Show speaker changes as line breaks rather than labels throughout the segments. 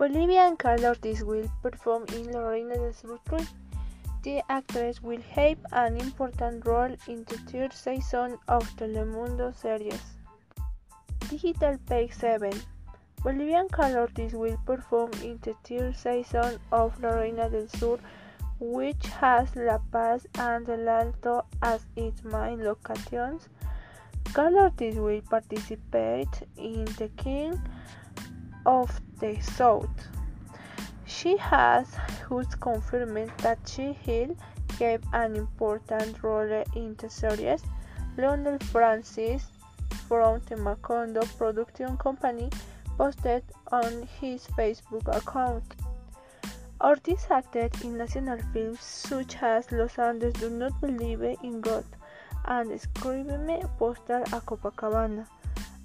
Bolivian Carla Ortiz will perform in La Reina del Sur The actress will have an important role in the third season of Telemundo series. Digital Page 7 Bolivian Carla Ortiz will perform in the third season of La Reina del Sur, which has La Paz and El Alto as its main locations. Carla Ortiz will participate in The King of the South. She has just confirmed that she will have an important role in the series. Lionel Francis from the Macondo production company posted on his Facebook account. Ortiz acted in national films such as Los Andes Do Not Believe in God and Escríbeme Postal a Copacabana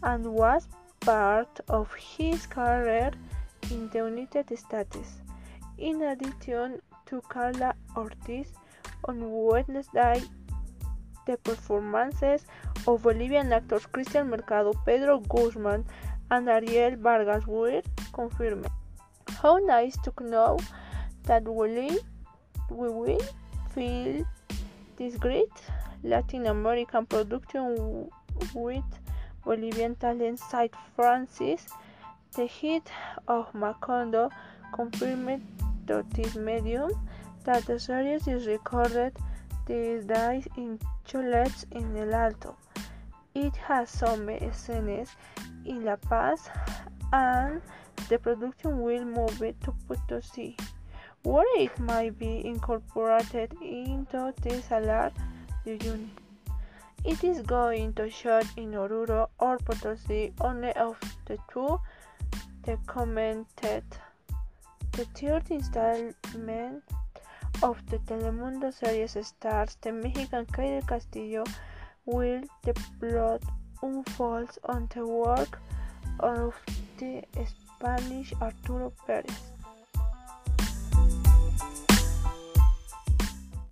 and was part of his career in the United States. In addition to Carla Ortiz, on Wednesday, the performances of Bolivian actors Cristian Mercado, Pedro Guzman, and Ariel Vargas were confirmed. How nice to know that we, we will feel this great Latin American production with Bolivian talent Sid Francis, the hit of Macondo, confirmed to this medium that the series is recorded these days in chalets in El Alto. It has some scenes in La Paz and the production will move to Potosí, where it might be incorporated into the Salar de Uyuni. It is going to shoot in Oruro or Potosí, only of the two, they commented. The third installment of the Telemundo series stars the Mexican Kay Castillo will the plot unfolds on the work of the Spanish Arturo Perez.